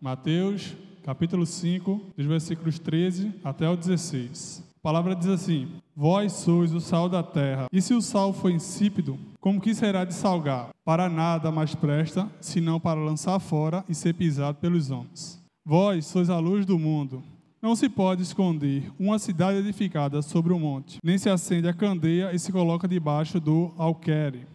Mateus, capítulo 5, dos versículos 13 até o 16. A palavra diz assim: Vós sois o sal da terra, e se o sal for insípido, como que será de salgar? Para nada mais presta, senão para lançar fora e ser pisado pelos homens. Vós sois a luz do mundo. Não se pode esconder uma cidade edificada sobre um monte, nem se acende a candeia e se coloca debaixo do alqueire,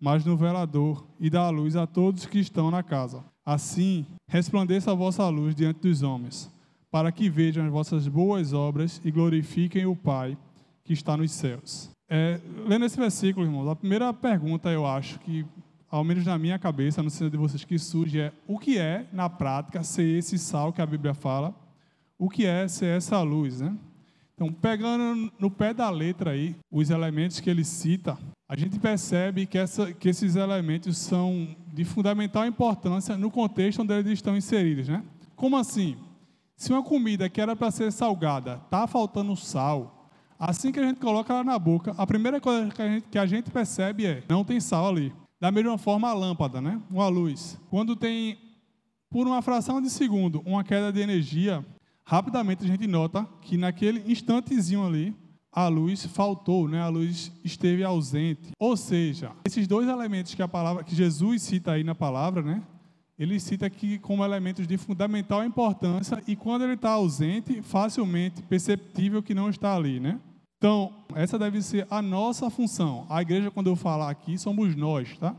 mas no velador, e dá a luz a todos que estão na casa. Assim, resplandeça a vossa luz diante dos homens, para que vejam as vossas boas obras e glorifiquem o Pai que está nos céus. É, lendo esse versículo, irmãos, a primeira pergunta eu acho que, ao menos na minha cabeça, no sentido de vocês que surge, é o que é, na prática, ser esse sal que a Bíblia fala? O que é ser essa luz, né? Então, pegando no pé da letra aí, os elementos que ele cita, a gente percebe que, essa, que esses elementos são de fundamental importância no contexto onde eles estão inseridos, né? Como assim? Se uma comida que era para ser salgada está faltando sal, assim que a gente coloca ela na boca, a primeira coisa que a, gente, que a gente percebe é não tem sal ali. Da mesma forma a lâmpada, né? Uma luz. Quando tem, por uma fração de segundo, uma queda de energia, rapidamente a gente nota que naquele instantezinho ali, a luz faltou, né? a luz esteve ausente. Ou seja, esses dois elementos que a palavra que Jesus cita aí na palavra, né? ele cita aqui como elementos de fundamental importância e quando ele está ausente, facilmente perceptível que não está ali. Né? Então, essa deve ser a nossa função. A igreja, quando eu falar aqui, somos nós. Tá?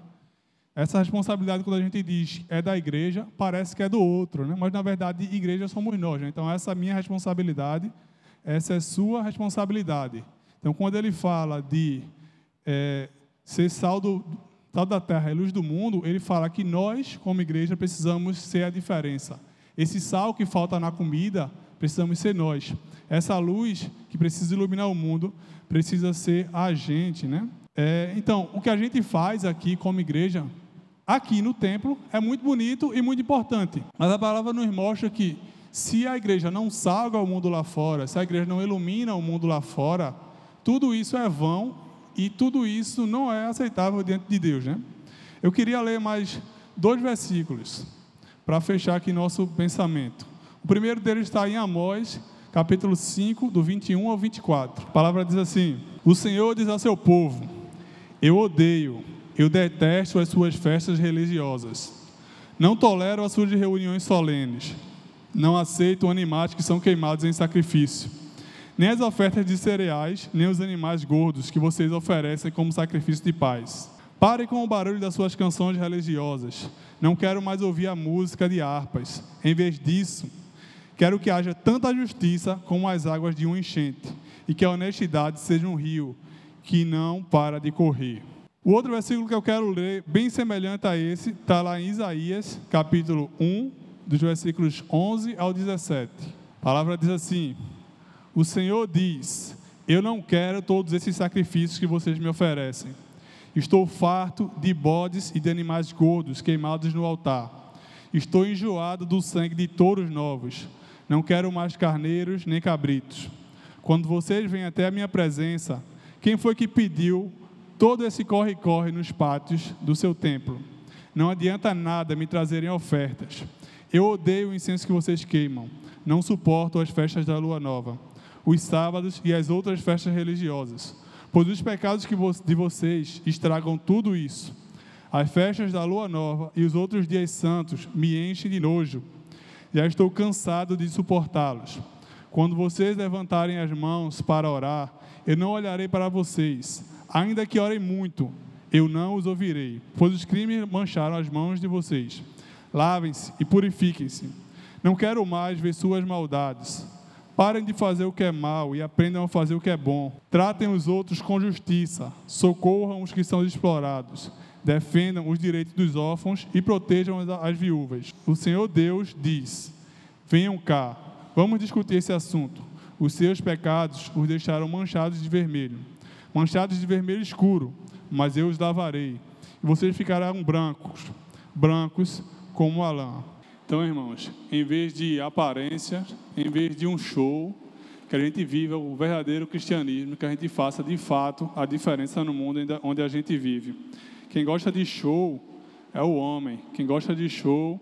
Essa responsabilidade, quando a gente diz é da igreja, parece que é do outro, né? mas na verdade, igreja somos nós. Né? Então, essa é a minha responsabilidade essa é sua responsabilidade. Então, quando ele fala de é, ser sal, do, sal da terra e luz do mundo, ele fala que nós, como igreja, precisamos ser a diferença. Esse sal que falta na comida, precisamos ser nós. Essa luz que precisa iluminar o mundo, precisa ser a gente, né? É, então, o que a gente faz aqui como igreja, aqui no templo, é muito bonito e muito importante. Mas a palavra nos mostra que se a igreja não salga o mundo lá fora, se a igreja não ilumina o mundo lá fora, tudo isso é vão e tudo isso não é aceitável diante de Deus, né? Eu queria ler mais dois versículos para fechar aqui nosso pensamento. O primeiro deles está em Amós, capítulo 5, do 21 ao 24. A palavra diz assim: O Senhor diz a seu povo: Eu odeio, eu detesto as suas festas religiosas. Não tolero as suas reuniões solenes não aceitam animais que são queimados em sacrifício, nem as ofertas de cereais, nem os animais gordos que vocês oferecem como sacrifício de paz. Parem com o barulho das suas canções religiosas. Não quero mais ouvir a música de harpas. Em vez disso, quero que haja tanta justiça como as águas de um enchente, e que a honestidade seja um rio que não para de correr. O outro versículo que eu quero ler, bem semelhante a esse, está lá em Isaías, capítulo 1, dos versículos 11 ao 17. A palavra diz assim: O Senhor diz: Eu não quero todos esses sacrifícios que vocês me oferecem. Estou farto de bodes e de animais gordos queimados no altar. Estou enjoado do sangue de touros novos. Não quero mais carneiros nem cabritos. Quando vocês vêm até a minha presença, quem foi que pediu todo esse corre-corre nos pátios do seu templo? Não adianta nada me trazerem ofertas. Eu odeio o incenso que vocês queimam. Não suporto as festas da lua nova, os sábados e as outras festas religiosas, pois os pecados de vocês estragam tudo isso. As festas da lua nova e os outros dias santos me enchem de nojo. Já estou cansado de suportá-los. Quando vocês levantarem as mãos para orar, eu não olharei para vocês. Ainda que orem muito, eu não os ouvirei, pois os crimes mancharam as mãos de vocês. Lavem-se e purifiquem-se. Não quero mais ver suas maldades. Parem de fazer o que é mal e aprendam a fazer o que é bom. Tratem os outros com justiça. Socorram os que são explorados. Defendam os direitos dos órfãos e protejam as viúvas. O Senhor Deus diz: Venham cá, vamos discutir esse assunto. Os seus pecados os deixaram manchados de vermelho, manchados de vermelho escuro, mas eu os lavarei. E vocês ficarão brancos, brancos como a lã. Então, irmãos, em vez de aparência, em vez de um show, que a gente viva o verdadeiro cristianismo, que a gente faça de fato a diferença no mundo onde a gente vive. Quem gosta de show é o homem, quem gosta de show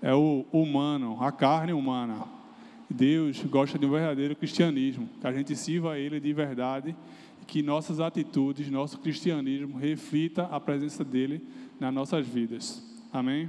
é o humano, a carne humana. Deus gosta de um verdadeiro cristianismo, que a gente sirva a Ele de verdade que nossas atitudes, nosso cristianismo reflita a presença dele nas nossas vidas. Amém?